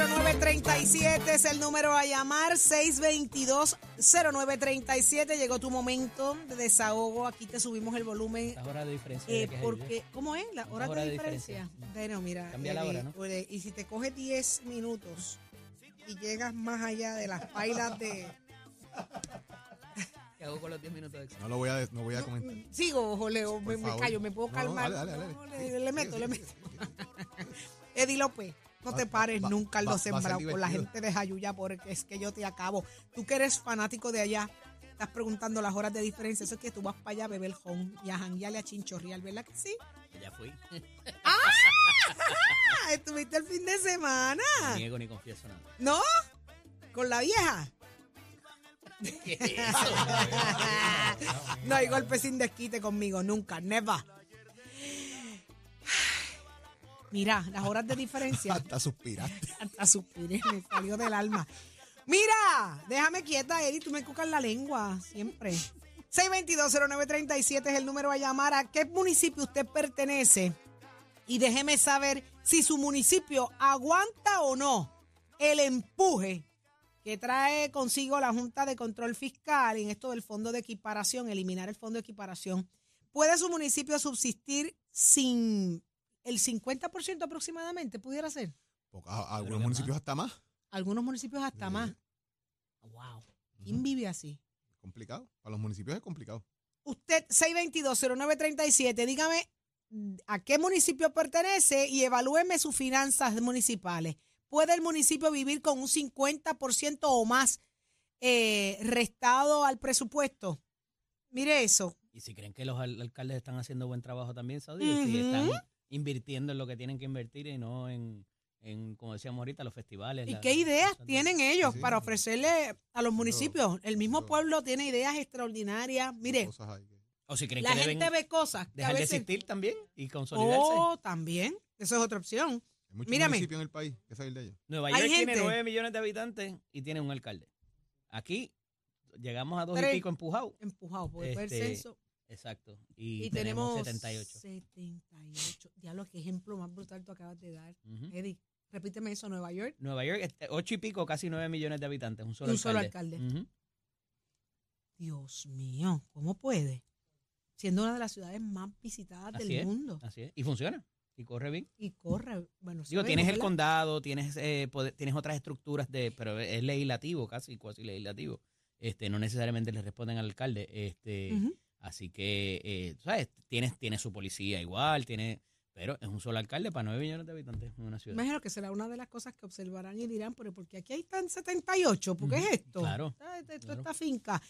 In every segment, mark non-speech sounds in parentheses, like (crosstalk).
622-0937 es el número a llamar. 622-0937. Llegó tu momento de desahogo. Aquí te subimos el volumen. Las horas de diferencia. Eh, de porque. ¿Cómo es? ¿La hora horas de de diferencia? diferencia. Bueno, mira. Cambia la Eddie, hora, ¿no? pues, Y si te coge 10 minutos y llegas más allá de las pailas de. (laughs) ¿Qué hago con los 10 minutos extra? No lo voy a, no voy a comentar. Sigo, Joleo, me, me callo, me puedo No, no, calmar. dale, dale, No, dale. le, le meto, le meto. (laughs) Eddie López, no te pares va- nunca en va- los va a ser sembrados con la gente de Jayuya porque es que yo te acabo. Tú que eres fanático de allá, estás preguntando las horas de diferencia. Eso es que tú vas para allá a beber home y a janguearle a chinchorreal, ¿verdad que sí? Ya fui. (laughs) ¡Ah! (laughs) Estuviste el fin de semana. Ni niego ni confieso nada. ¿No? ¿Con la vieja? ¿Qué es eso? (laughs) no hay golpe sin desquite conmigo, nunca, never. Mira, las horas de diferencia. Hasta suspiraste. Hasta suspiré, me salió del alma. Mira, déjame quieta, Eddie, tú me cucas la lengua, siempre. 622-0937 es el número a llamar. ¿A qué municipio usted pertenece? Y déjeme saber si su municipio aguanta o no el empuje que trae consigo la Junta de Control Fiscal en esto del fondo de equiparación, eliminar el fondo de equiparación. ¿Puede su municipio subsistir sin el 50% aproximadamente? ¿Pudiera ser? Porque a- a Creo algunos que municipios hasta más. Algunos municipios hasta Sí. más. Wow. ¿Quién vive así? Complicado. Para los municipios es complicado. Usted, 622-0937, dígame mm, a qué municipio pertenece y evalúeme sus finanzas municipales. ¿Puede el municipio vivir con un 50% o más eh, restado al presupuesto? Mire eso. Y si creen que los al- alcaldes están haciendo buen trabajo también, Saudi, si están. Invirtiendo en lo que tienen que invertir y no en, en como decíamos ahorita, los festivales. ¿Y la- qué ideas de- tienen ellos Sí, sí. para ofrecerle a los municipios? El mismo pueblo tiene ideas extraordinarias. Mire, Cosas ahí que- O si creen la que gente ve cosas que a dejar de veces... existir también y consolidarse. Oh, también. Eso es otra opción. Hay muchos Mírame. municipios en el país que salir de ellos. Nueva Hay York tiene gente- 9 millones de habitantes y tiene un alcalde. Aquí llegamos a dos Tres. y pico empujados. Empujado por el Este, censo. Exacto. Y, Y, tenemos, tenemos 78. 78. Diablo, qué ejemplo más brutal tú acabas de dar. Eddie, repíteme eso, Nueva York. Nueva York, este, ocho y pico, casi 9 millones de habitantes. Un solo Y un solo alcalde. alcalde. Dios mío, ¿cómo puede? Siendo una de las ciudades más visitadas Así del es. mundo. Así es. Y funciona. Y corre bien. Y corre. Bueno, Digo, tienes el condado, tienes eh, poder- tienes otras estructuras de, pero es legislativo, casi cuasi legislativo. Este, no necesariamente le responden al alcalde. Este, Ujú. Así que, eh, ¿sabes? Tienes, tienes su policía igual, tiene, pero es un solo alcalde para 9 millones de habitantes en una ciudad. Imagino que será una de las cosas que observarán y dirán, pero porque aquí hay tan 78, ¿por qué es esto? claro, claro. esta finca.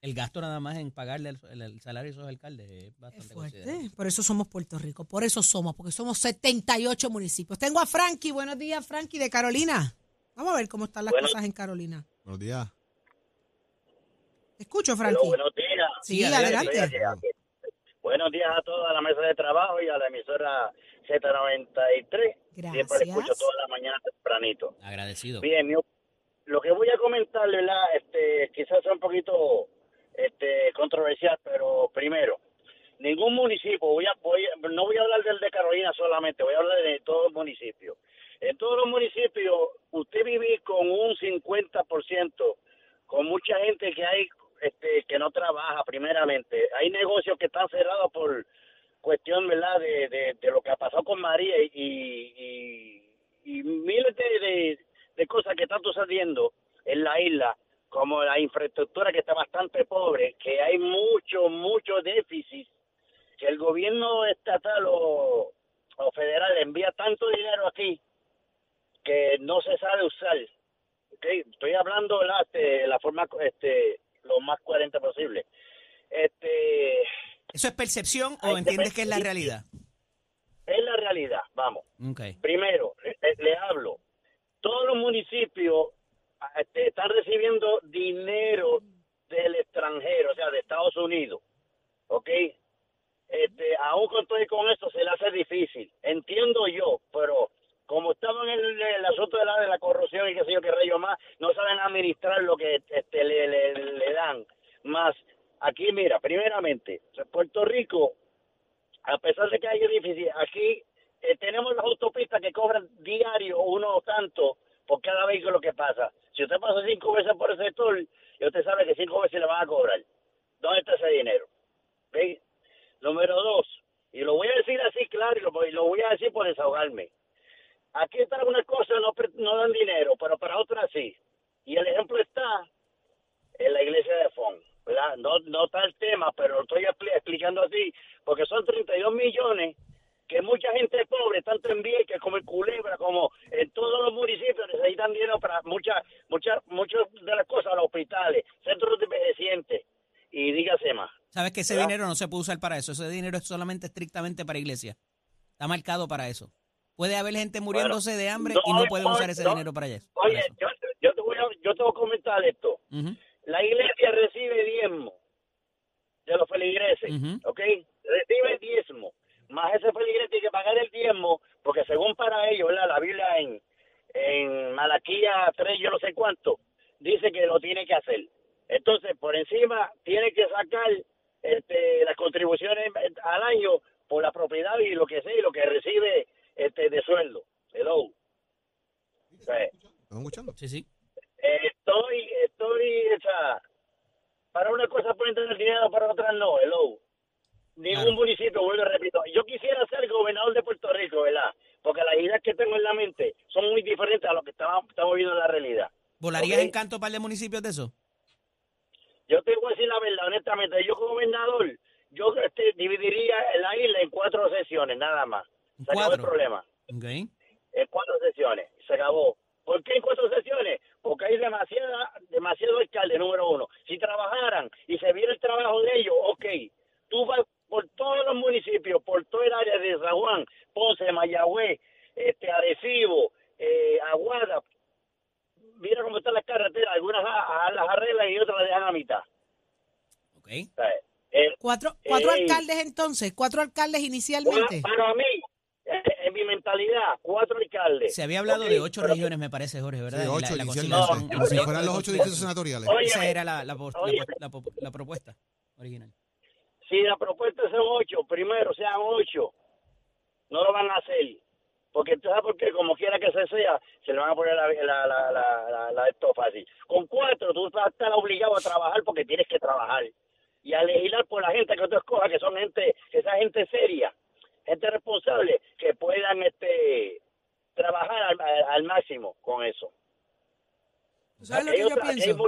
El gasto nada más en pagarle el, el- el salario a esos alcaldes es Es bastante fuerte. considerable. Por eso somos Puerto Rico. Por eso somos, porque somos 78 municipios. Tengo a Frankie. Buenos días, Frankie, de Carolina. Vamos a ver cómo están las cosas en Carolina. Buenos días. Te escucho, Frankie. buenos días. Sí, adelante. adelante. Buenos días a toda la mesa de trabajo y a la emisora Z93. Siempre la escucho Gracias. toda la mañana tempranito. Agradecido. Bien, op- lo que voy a comentar, ¿verdad? Este, quizás sea un poquito este, controversial, pero primero, ningún municipio, voy a, voy a- no voy a hablar del de Carolina solamente, voy a hablar de todos los municipios. En todos los municipios, usted vive con un 50%, con mucha gente que hay este, que no trabaja primeramente. Hay negocios que están cerrados por cuestión, ¿verdad?, de, de, de lo que ha pasado con María y, y, y miles de, de, de cosas que están sucediendo en la isla, como la infraestructura que está bastante pobre, que hay mucho, mucho déficit, que el gobierno estatal o, o federal envía tanto dinero aquí que no se sabe usar. ¿ok? Estoy hablando ¿verdad? de la forma este, lo más coherente posible. Este, ¿Eso es percepción o que entiendes que es la realidad? es la realidad, vamos. Primero, eh, le hablo. Todos los municipios este, están recibiendo dinero del extranjero, o sea, de Estados Unidos. ¿ok? Este, aún con todo y con esto se le hace difícil. Entiendo yo, pero como estamos en el, el asunto de la, de la corrupción y qué sé yo qué rayo más, no saben administrar lo que este, le, le, le dan. Más, aquí mira, primeramente, Puerto Rico, pesar de que hay difícil, aquí eh, tenemos las autopistas que cobran diario uno tanto por cada vehículo que pasa. Si usted pasa cinco veces por el sector, y usted sabe que cinco veces le van a cobrar. ¿Dónde está ese dinero? ¿Ve? Número dos, y lo voy a decir así claro, y lo, voy- a decir por desahogarme. Aquí para unas cosas no, no dan dinero, pero para otras sí. Y el ejemplo está en la iglesia de Fon, ¿verdad? No, no está el tema, pero lo estoy expli- explicando así, porque son 32 millones que mucha gente pobre, tanto en Vieques como en Culebra, como en todos los municipios, necesitan dinero para muchas, muchas, muchas de las cosas, los hospitales, centros de envejecientes, y dígase más. Sabes que ese ¿Verdad? dinero no se puede usar para eso. Ese dinero es solamente estrictamente para iglesia. Está marcado para eso. Puede haber gente muriéndose de hambre y no pueden usar ese no. dinero para eso. para Oye, eso. yo, yo te voy a, yo te voy a comentar esto. Ujú. La iglesia recibe diezmo de los feligreses. ¿ok? Recibe diezmo. Más ese feligrés tiene que pagar el diezmo, porque según para ellos, ¿verdad? la Biblia en, en Malaquía 3, yo no sé cuánto, dice que lo tiene que hacer. Entonces, por encima, tiene que sacar este, las contribuciones al año por la propiedad y lo que sea, y lo que recibe este, de sueldo. Hello. O sea, ¿Están escuchando? Sí, sí. eh, estoy, estoy, o sea, para una cosa pueden tener dinero, para otras no, hello. Ningún Claro. municipio, vuelvo y repito. Yo quisiera ser gobernador de Puerto Rico, ¿verdad? Porque las ideas que tengo en la mente son muy diferentes a lo que estamos, estamos viendo en la realidad. ¿Volarías Ok. en canto para de municipios de eso? Yo te voy a decir la verdad, honestamente. Yo como gobernador, yo este, dividiría la isla en cuatro sesiones, nada más. ¿En Se acabó el cuatro? problema. Ok. en cuatro sesiones. Se acabó. ¿Por qué en cuatro sesiones? Porque hay demasiada, demasiado alcalde, número uno. Si trabajaran y se viera el trabajo de ellos, ok. Tú vas por todos los municipios, por todo el área de San Juan, Ponce, Mayagüez, este, Arecibo, eh, Aguada. Mira cómo están las carreteras. Algunas a- a- las arreglan y otras las dejan a mitad. Ok. O sea, el- Cuatro, cuatro Ey. alcaldes entonces, cuatro alcaldes inicialmente. para, para mí, eh, en mi mentalidad, cuatro alcaldes. Se había hablado Ok, de ocho regiones, me parece, Jorge, ¿verdad? Sí, la- ocho la conciliación, No, en Como si la- fueran los ocho la- distritos senatoriales. Oye, Esa era la, la, la- la- la propuesta original. si la propuesta son ocho, primero sean ocho, no lo van a hacer. Porque sabes por qué, como quiera que se sea, se le van a poner la, la, la, la, la- la- esto fácil. Con cuatro, tú vas a estar obligado a trabajar porque tienes que trabajar. Y a legislar por la gente que tú escojas, que son gente, esa gente seria, gente responsable, que puedan este trabajar al, máximo con eso. ¿Tú ¿Sabes lo que yo pienso?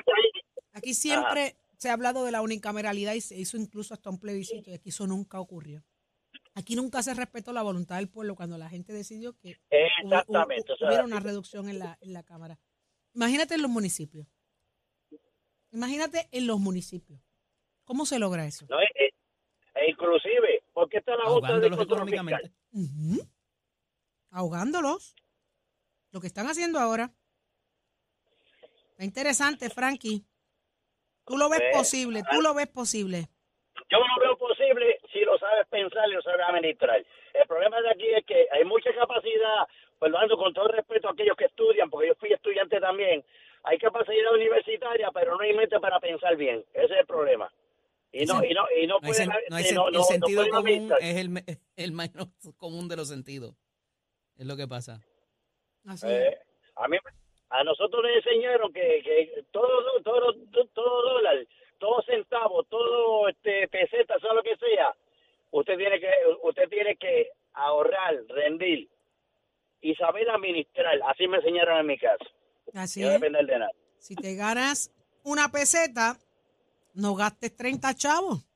Aquí siempre se ha hablado de la unicameralidad y se hizo incluso hasta un plebiscito y aquí eso nunca ocurrió. Aquí nunca se respetó la voluntad del pueblo cuando la gente decidió que Exactamente. hubo- o sea, hubiera una reducción en la, en la Cámara. Imagínate en los municipios. Imagínate en los municipios. ¿Cómo se logra eso? no, e- e- e inclusive, porque está la Junta de Ahogándolos económicamente. Lo que están haciendo ahora. Está interesante, Frankie. Tú lo ves Eh, posible, tú lo ves posible. Yo no veo posible si lo sabes pensar y lo sabes administrar. El problema de aquí es que hay mucha capacidad, perdonando con todo respeto a aquellos que estudian, porque yo fui estudiante también, hay capacidad universitaria, pero no hay mente para pensar bien. Ese es el problema. Y no, y no, y no No sen- hay eh, sen- no- el sentido común es el, me- (laughs) el menos común de los sentidos. Es lo que pasa. Así. Eh, a mí, a nosotros nos enseñaron que, que todo, todo, todo, todo dólar, todo centavo, todo este peseta, sea lo que sea, usted tiene que, usted tiene que ahorrar, rendir y saber administrar. Así me enseñaron en mi casa. Así no es. depender de nada. Si te ganas una peseta, no gastes 30 chavos.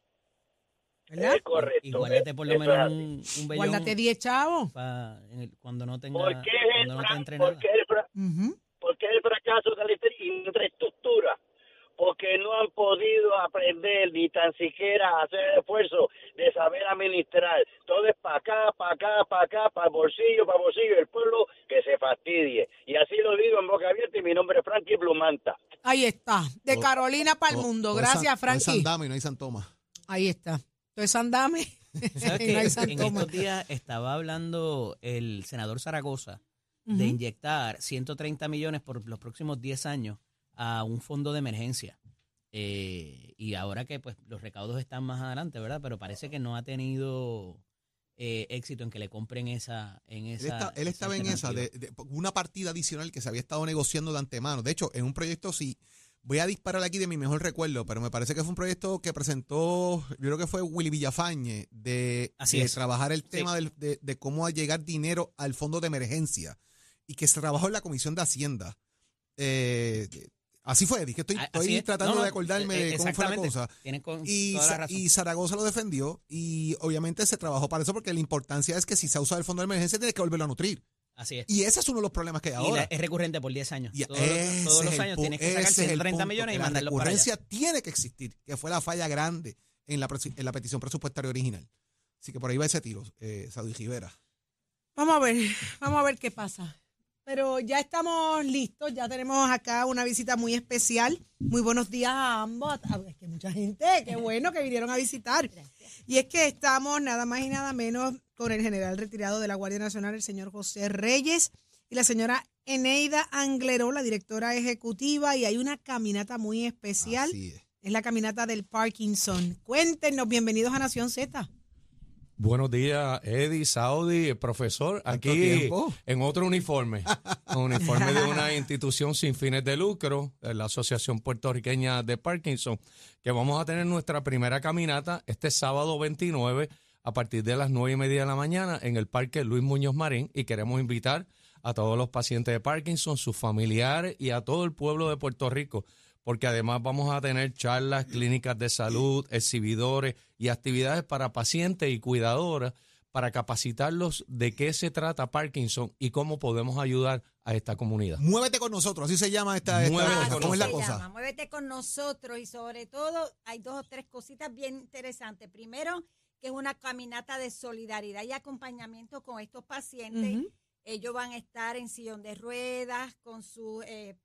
¿Verdad? Es correcto. Y guárdate por lo menos un, un vellón Guárdate 10 chavos. pa- el- cuando no tenga, ¿Por qué es el, cuando no te entre por qué el fra- Ujú. por qué el fracaso de la infra- infraestructura? Porque no han podido aprender ni tan siquiera hacer el esfuerzo de saber administrar. Todo es para acá, para acá, para acá, para bolsillo, para bolsillo. El pueblo que se fastidie. Y así lo digo en boca abierta y mi nombre es Frankie Blumanta. Ahí está. De Todo- Carolina para el Todo- mundo. San- Gracias, Frankie. Dama y no hay San Tomás. Ahí está. Entonces andame. ¿Sabes (laughs) y qué? no hay en santoma. estos días estaba hablando el senador Zaragoza de inyectar 130 millones por los próximos 10 años a un fondo de emergencia. Eh, y ahora que pues los recaudos están más adelante, ¿verdad? Pero parece que no ha tenido eh, éxito en que le compren esa en Él, esa está- él estaba en esa, de, de- una partida adicional que se había estado negociando de antemano. De hecho, en un proyecto, sí, voy a disparar aquí de mi mejor recuerdo, pero me parece que fue un proyecto que presentó, yo creo que fue Willy Villafañe, de, Así de es. trabajar el tema del- de, de cómo llegar dinero al fondo de emergencia y que se trabajó en la Comisión de Hacienda. Eh, así fue, dije, estoy, estoy es. tratando No, no, de acordarme eh, de cómo fue la cosa. Con Y, la Zaragoza lo defendió y obviamente se trabajó para eso porque la importancia es que si se ha usado el fondo de emergencia tienes que volverlo a nutrir. Así es. Y ese es uno de los problemas que hay Y ahora. la- es recurrente por 10 años. Y todos los, todos años tienes que sacar ese es el 130 punto, millones y que la mandarlos para allá. recurrencia tiene que existir, que fue la falla grande la, en la petición presupuestaria original. Así que por ahí va ese tiro, eh, Saudi Rivera. Vamos a ver, vamos a ver qué pasa. Pero ya estamos listos, ya tenemos acá una visita muy especial. Muy buenos días a ambos. Es que mucha gente, qué (laughs) bueno que vinieron a visitar. Y es que estamos nada más y nada menos con el general retirado de la Guardia Nacional, el señor José Reyes, y la señora Eneida Angleró, la directora ejecutiva, y hay una caminata muy especial. Así es. Es la caminata del Parkinson. Cuéntenos, bienvenidos a Nación Z. Buenos días, Eddie, Saudi, el profesor, ¿Tanto aquí en otro uniforme, un (laughs) uniforme de una institución sin fines de lucro, la Asociación Puertorriqueña de Parkinson, que vamos a tener nuestra primera caminata este sábado 29 a partir de las nueve y media de la mañana en el Parque Luis Muñoz Marín y queremos invitar a todos los pacientes de Parkinson, sus familiares y a todo el pueblo de Puerto Rico porque además vamos a tener charlas, clínicas de salud, exhibidores y actividades para pacientes y cuidadoras para capacitarlos de qué se trata Parkinson y cómo podemos ayudar a esta comunidad. Muévete con nosotros, así se llama esta, esta Muévete cosa. con ¿Cómo es la cosa? llama, Muévete con nosotros y sobre todo hay dos o tres cositas bien interesantes. Primero, que es una caminata de solidaridad y acompañamiento con estos pacientes. Ellos van a estar en sillón de ruedas, con sus eh,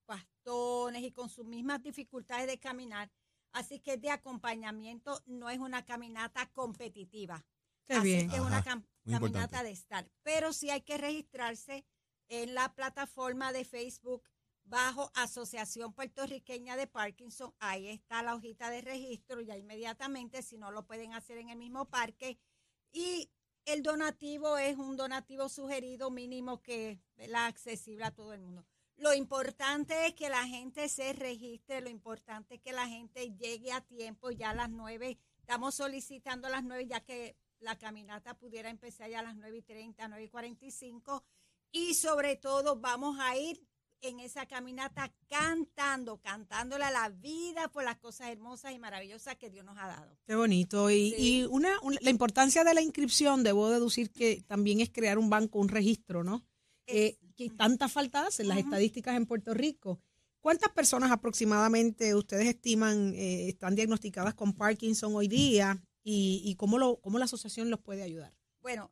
bastones y con sus mismas dificultades de caminar. Así que de acompañamiento no es una caminata competitiva. Qué Así bien. que es una cam- caminata importante. de estar. Pero sí hay que registrarse en la plataforma de Facebook bajo Asociación Puertorriqueña de Parkinson. Ahí está la hojita de registro ya inmediatamente, si no lo pueden hacer en el mismo parque. Y el donativo es un donativo sugerido mínimo que es accesible a todo el mundo. Lo importante es que la gente se registre, lo importante es que la gente llegue a tiempo, ya a las nueve. Estamos solicitando a las nueve, ya que la caminata pudiera empezar ya a las nueve y treinta, nueve y cuarenta y cinco. Y sobre todo vamos a ir en esa caminata cantando, cantándole a la vida por las cosas hermosas y maravillosas que Dios nos ha dado. Qué bonito. Y, Sí. y una, un- la importancia de la inscripción, debo deducir que también es crear un banco, un registro, ¿no? Eh, que tanta falta hacen las estadísticas en Puerto Rico. ¿Cuántas personas aproximadamente ustedes estiman eh, están diagnosticadas con Parkinson hoy día y, y cómo, lo, cómo la asociación los puede ayudar? Bueno,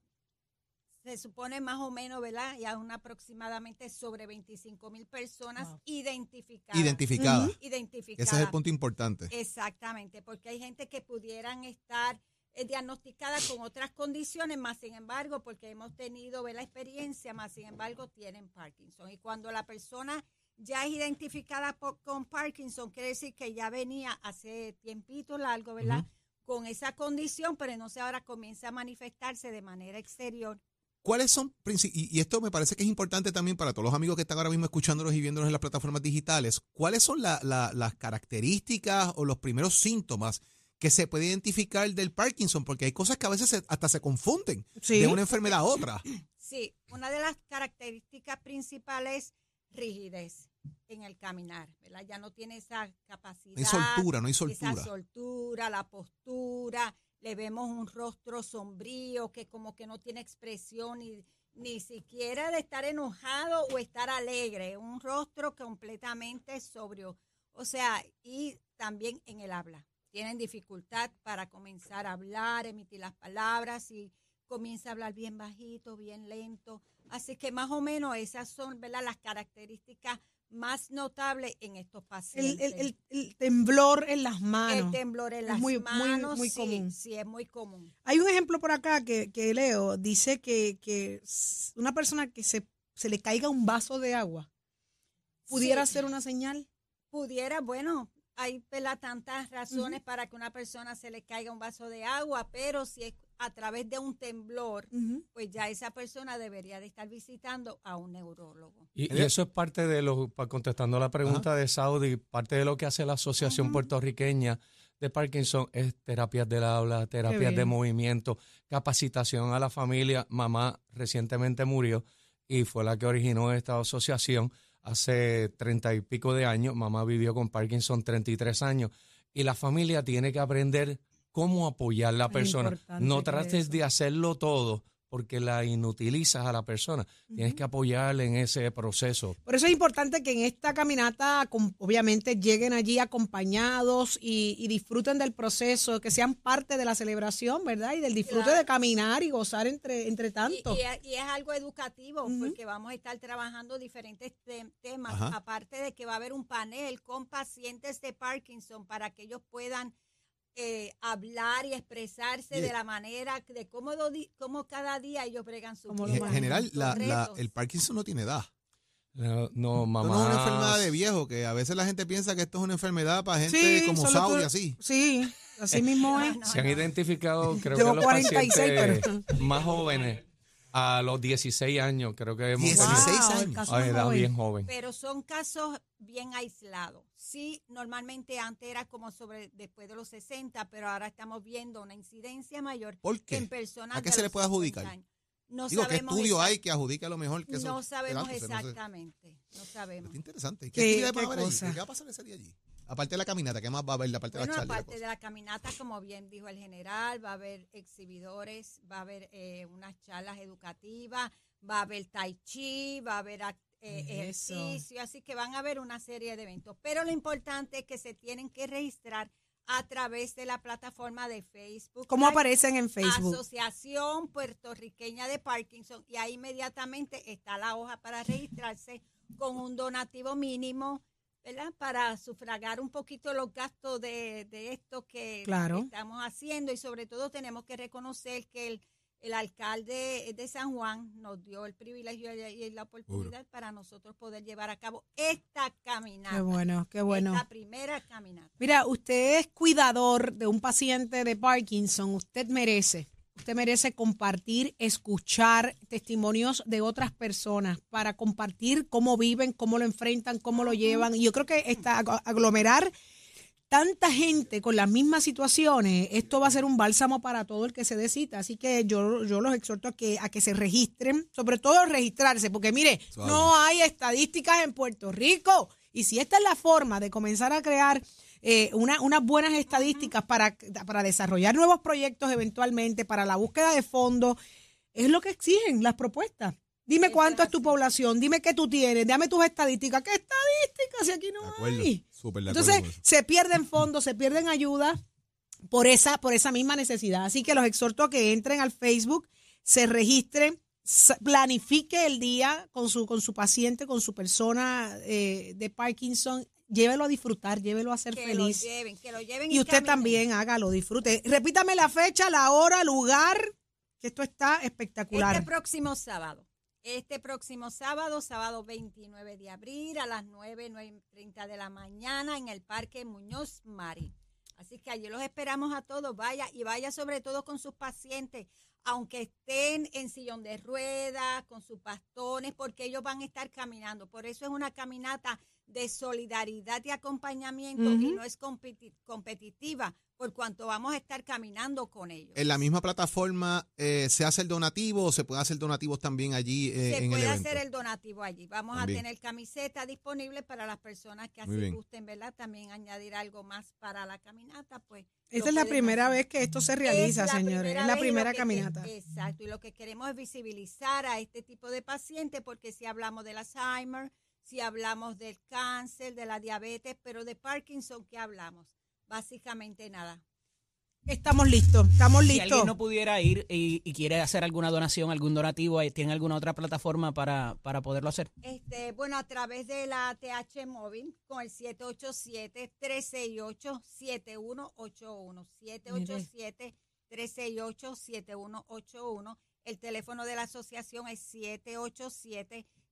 se supone más o menos, ¿verdad? Y aún aproximadamente sobre 25 mil personas Wow. identificadas. Identificada. Ujú. Identificadas. Ese es el punto importante. Exactamente, porque hay gente que pudieran estar diagnosticadas con otras condiciones, más sin embargo, porque hemos tenido ¿ve, la experiencia, más sin embargo, tienen Parkinson. Y cuando la persona ya es identificada por- con Parkinson, quiere decir que ya venía hace tiempito largo, ¿verdad? Con esa condición, pero entonces ahora comienza a manifestarse de manera exterior. ¿Cuáles son, y, y esto me parece que es importante también para todos los amigos que están ahora mismo escuchándonos y viéndonos en las plataformas digitales, ¿cuáles son la- la- las características o los primeros síntomas que se puede identificar del Parkinson? Porque hay cosas que a veces se- hasta se confunden Sí. de una enfermedad a otra. Sí, una de las características principales rigidez en el caminar, ¿verdad? Ya no tiene esa capacidad. No hay soltura, no hay Esa soltura. soltura, la postura, le vemos un rostro sombrío que como que no tiene expresión ni, ni siquiera de estar enojado o estar alegre, un rostro completamente sobrio. O sea, y también en el habla. Tienen dificultad para comenzar a hablar, emitir las palabras y comienza a hablar bien bajito, bien lento. Así que más o menos esas son ¿verdad? las características más notable en estos pacientes. el- el- el temblor en las manos. El temblor en las muy- muy- manos, muy sí, común. sí, es muy común. Hay un ejemplo por acá que, que leo, dice que, que una persona que se, se le caiga un vaso de agua pudiera Sí. ser una señal. Pudiera, bueno, hay ¿verdad? tantas razones para que una persona se le caiga un vaso de agua, pero si es a través de un temblor, pues ya esa persona debería de estar visitando a un neurólogo. Y, y eso es parte de lo, contestando la pregunta de Saudi, parte de lo que hace la Asociación Puertorriqueña de Parkinson es terapias del habla, terapias de movimiento, capacitación a la familia. Mamá recientemente murió y fue la que originó esta asociación hace treinta y pico de años. Mamá vivió con Parkinson 33 años y la familia tiene que aprender cómo apoyar a la persona. No trates de hacerlo todo porque la inutilizas a la persona. Tienes que apoyarle en ese proceso. Por eso es importante que en esta caminata, obviamente, lleguen allí acompañados y, y disfruten del proceso, que sean parte de la celebración, ¿verdad? Y del disfrute Claro. de caminar y gozar entre, entre tanto. y es- y es algo educativo porque vamos a estar trabajando diferentes te- temas, Ajá. aparte de que va a haber un panel con pacientes de Parkinson para que ellos puedan eh, hablar y expresarse de la manera, de cómo, di- cómo cada día ellos bregan su vida, En general, la- el Parkinson no tiene edad. No, no, Esto mamá. no es una enfermedad de viejo, que a veces la gente piensa que esto es una enfermedad para gente como solo Saudi, que- así. Sí, así mismo (laughs) es. No, Se han no. identificado, creo que los 46, pacientes más jóvenes, a los 16 años, creo que hemos 16 tenido Wow, años. a edad joven. bien joven. Pero son casos bien aislados. Sí, normalmente antes era como sobre después de los 60, pero ahora estamos viendo una incidencia mayor ¿Por qué? en personas ¿A qué de se le puede 50 adjudicar? años. No Digo, ¿qué estudio exact- hay que adjudique a lo mejor que eso? No sabemos Adelante, no sé. exactamente, no sabemos. Está interesante. ¿Qué, ¿Qué- qué van a haber cosa? ¿Qué va a pasar ese día allí? Aparte de la caminata, ¿qué más va a haber? Aparte de Bueno, la charla. y la aparte de la caminata, como bien dijo el general, va a haber exhibidores, va a haber eh, unas charlas educativas, va a haber tai chi, va a haber eh, ejercicio, así que van a haber una serie de eventos. Pero lo importante es que se tienen que registrar a través de la plataforma de Facebook. ¿Cómo aparecen en Facebook? Asociación Puertorriqueña de Parkinson y ahí inmediatamente está la hoja para registrarse con un donativo mínimo, ¿verdad? Para sufragar un poquito los gastos de, de esto que Claro. estamos haciendo y sobre todo tenemos que reconocer que el, el alcalde de San Juan nos dio el privilegio y y la oportunidad para nosotros poder llevar a cabo esta caminata. Qué bueno, qué bueno. Esta primera caminata. Mira, usted es cuidador de un paciente de Parkinson. Usted merece, usted merece compartir, escuchar testimonios de otras personas para compartir cómo viven, cómo lo enfrentan, cómo lo llevan. Y yo creo que esta, ag- aglomerar tanta gente con las mismas situaciones, esto va a ser un bálsamo para todo el que se dé cita. Así que yo, yo los exhorto a que, a que se registren, sobre todo registrarse, porque mire, Suave. no hay estadísticas en Puerto Rico. Y si esta es la forma de comenzar a crear eh, una- unas buenas estadísticas para, para desarrollar nuevos proyectos eventualmente, para la búsqueda de fondos, es lo que exigen las propuestas. Dime cuánto es tu población, dime qué tú tienes, dame tus estadísticas. ¿Qué estadísticas si aquí no acuerdo. hay? Entonces, se pierden fondos, se pierden ayuda por esa, por esa misma necesidad. Así que los exhorto a que entren al Facebook, se registren, planifique el día con su, con su paciente, con su persona eh, de Parkinson, llévelo a disfrutar, llévelo a ser Que feliz. lo lleven, que lo lleven Y usted caminen. también hágalo, disfrute. Repítame la fecha, la hora, lugar, que esto está espectacular. Este próximo sábado. Este próximo sábado, sábado 29 de abril, a las 9, 9.30 de la mañana en el Parque Muñoz Mari. Así que allí los esperamos a todos. Vaya y vaya sobre todo con sus pacientes, aunque estén en sillón de ruedas, con sus bastones, porque ellos van a estar caminando. Por eso es una caminata de solidaridad y acompañamiento y no es competi- competitiva, por cuanto vamos a estar caminando con ellos. En la misma plataforma eh, se hace el donativo o se puede hacer donativos también allí eh, Se en el puede evento. hacer el donativo allí. Vamos También. a tener camisetas disponibles para las personas que así gusten, ¿verdad? También añadir algo más para la caminata, pues. Esta es la primera hacer. vez que esto se realiza, Es señores. Es la primera que- caminata. Exacto, y lo que queremos es visibilizar a este tipo de pacientes porque si hablamos del Alzheimer, si hablamos del cáncer, de la diabetes, pero de Parkinson, ¿qué hablamos? Básicamente nada. Estamos listos, estamos Si listos. alguien no pudiera ir y, y quiere hacer alguna donación, algún donativo, eh, ¿tiene alguna otra plataforma para, para poderlo hacer? Este, bueno, a través de la TH móvil con el 787-368-7181. 787-368-7181. El teléfono de la asociación es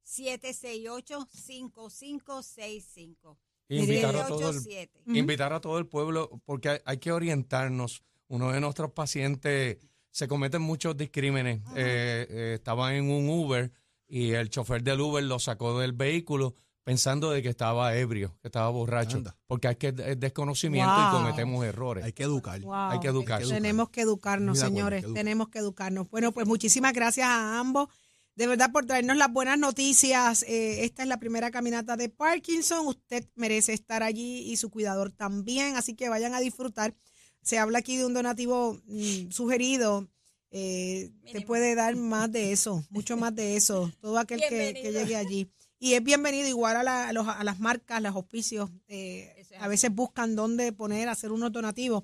787-768-5565. Invitar a, todo el, 787. invitar a todo el pueblo, porque hay, hay que orientarnos. Uno de nuestros pacientes se cometen muchos discrímenes. Eh, eh, estaba en un Uber y el chofer del Uber lo sacó del vehículo pensando de que estaba ebrio, que estaba borracho, Anda. porque hay que es desconocimiento Wow. y cometemos errores. Hay que educar. Wow. Hay que educarse. Tenemos que educarnos, señores. que educar. Tenemos que educarnos. Bueno, pues muchísimas gracias a ambos. De verdad, por traernos las buenas noticias. Eh, esta es la primera caminata de Parkinson. Usted merece estar allí y su cuidador también. Así que vayan a disfrutar. Se habla aquí de un donativo mm, sugerido. Eh, te puede dar más de eso, mucho más de eso. Todo aquel que, llegue allí. Y es bienvenido igual a, la- a los- a las marcas, los auspicios. eh, es a veces buscan dónde poner, hacer unos donativos.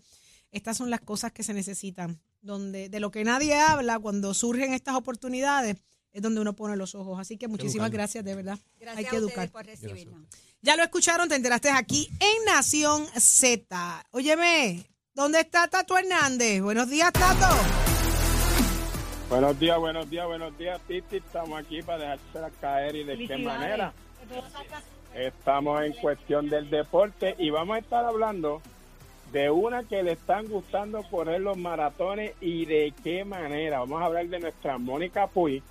Estas son las cosas que se necesitan. Donde, de lo que nadie habla cuando surgen estas oportunidades, es donde uno pone los ojos. Así que muchísimas gracias, de verdad. Gracias Hay que a educar. por recibirnos. Ya lo escucharon, te enteraste aquí en Nación Z. Óyeme, ¿dónde está Tato Hernández? Buenos días, Tato. Buenos días, buenos días, buenos días, Titi. Estamos aquí para dejársela caer y de qué manera. Estamos en cuestión del deporte y vamos a estar hablando de una que le están gustando correr los maratones y de qué manera. Vamos a hablar de nuestra Mónica Puy,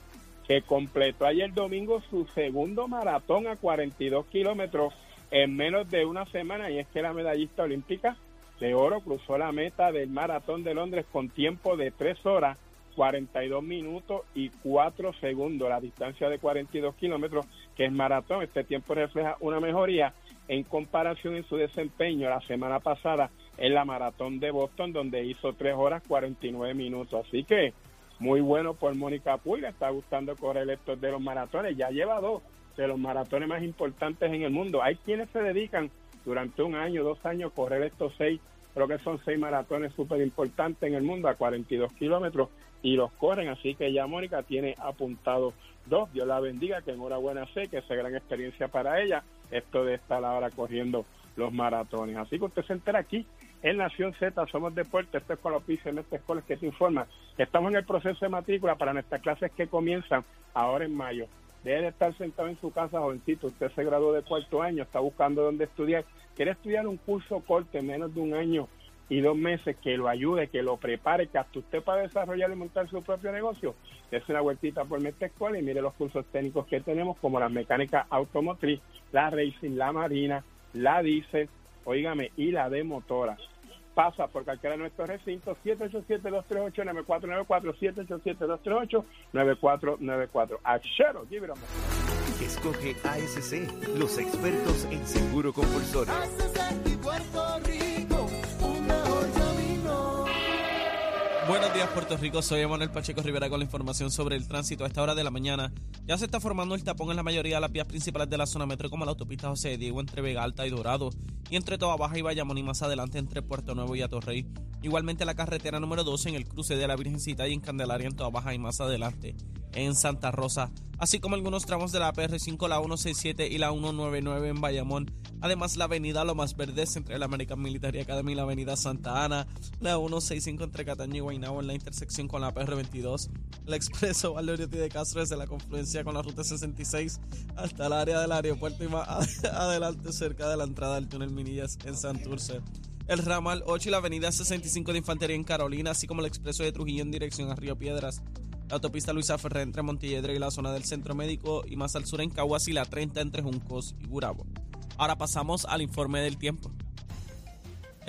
que completó ayer domingo su segundo maratón a 42 kilómetros en menos de una semana y es que la medallista olímpica de oro cruzó la meta del maratón de Londres con tiempo de 3 horas 42 minutos y 4 segundos. La distancia de 42 kilómetros, que es maratón, este tiempo refleja una mejoría en comparación en su desempeño la semana pasada en la maratón de Boston, donde hizo 3 horas 49 minutos. Así que muy bueno por Mónica le está gustando correr estos de los maratones. Ya lleva dos de los maratones más importantes en el mundo. Hay quienes se dedican durante un año, dos años, a correr estos seis, creo que son seis maratones súper importantes en el mundo a 42 kilómetros y los corren. Así que ya Mónica tiene apuntado dos. Dios la bendiga, que enhorabuena sé que es gran experiencia para ella esto de estar ahora corriendo los maratones. Así que usted se entera aquí en Nación Z, somos deporte, esto es con los pisos en esta escuela que te informa estamos en el proceso de matrícula para nuestras clases que comienzan ahora en mayo. Debe de estar sentado en su casa, jovencito. Usted se graduó de cuarto año, está buscando dónde estudiar. Quiere estudiar un curso corto en menos de un año y dos meses que lo ayude, que lo prepare, que hasta usted para desarrollar y montar su propio negocio. Es una vueltita por nuestra escuela y mire los cursos técnicos que tenemos, como la mecánica automotriz, la racing, la marina, la diésel, oígame, y la de motoras. Pasa por cualquiera de nuestros recintos, 787-238-9494, 787-238-9494. Achero. Escoge ASC, los expertos en seguro compulsorio. Buenos días Puerto Rico, soy Emanuel Pacheco Rivera con la información sobre el tránsito a esta hora de la mañana. Ya se está formando el tapón en la mayoría de las vías principales de la zona metro como la autopista José Diego entre Vega Alta y Dorado y entre Toa Baja y Bayamón y más adelante entre Puerto Nuevo y Atorrey. Igualmente la carretera número 12 en el cruce de la Virgencita y en Candelaria en Toa Baja y más adelante en Santa Rosa, así como algunos tramos de la PR5, la 167 y la 199 en Bayamón. Además la avenida Lomas Verdes entre la American Military Academy y la avenida Santa Ana, la 165 entre Cataño y En la intersección con la PR22, el expreso (laughs) Valdoriotti de Castro desde la confluencia con la ruta 66 hasta el área del aeropuerto y más (laughs) adelante cerca de la entrada del túnel Minillas en Santurce. El ramal 8 y la avenida 65 de Infantería en Carolina, así como el expreso de Trujillo en dirección a Río Piedras. La autopista Luisa Ferrer entre Montelledre y la zona del centro médico y más al sur en Caguas y la 30 entre Juncos y Gurabo. Ahora pasamos al informe del tiempo.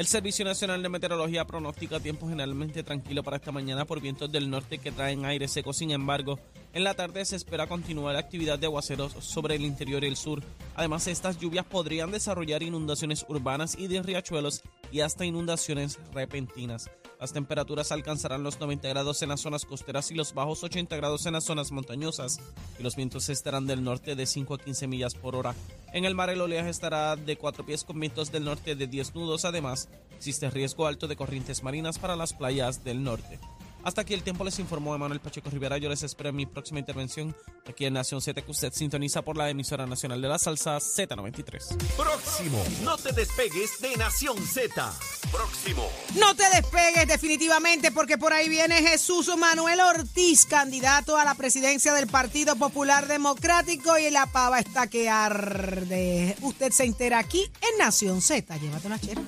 El Servicio Nacional de Meteorología pronostica tiempo generalmente tranquilo para esta mañana por vientos del norte que traen aire seco. Sin embargo, en la tarde se espera continuar la actividad de aguaceros sobre el interior y el sur. Además, estas lluvias podrían desarrollar inundaciones urbanas y de riachuelos y hasta inundaciones repentinas. Las temperaturas alcanzarán los 90 grados en las zonas costeras y los bajos 80 grados en las zonas montañosas. Y los vientos estarán del norte de 5 a 15 millas por hora. En el mar el oleaje estará de 4 pies con vientos del norte de 10 nudos. Además, Existe riesgo alto de corrientes marinas para las playas del norte. Hasta aquí el tiempo les informó Emanuel Pacheco Rivera. Yo les espero en mi próxima intervención aquí en Nación Z que usted sintoniza por la emisora nacional de la salsa Z93. Próximo. No te despegues de Nación Z. Próximo. No te despegues definitivamente porque por ahí viene Jesús Manuel Ortiz, candidato a la presidencia del Partido Popular Democrático y la pava está que arde. Usted se entera aquí en Nación Z. Llévate una chera.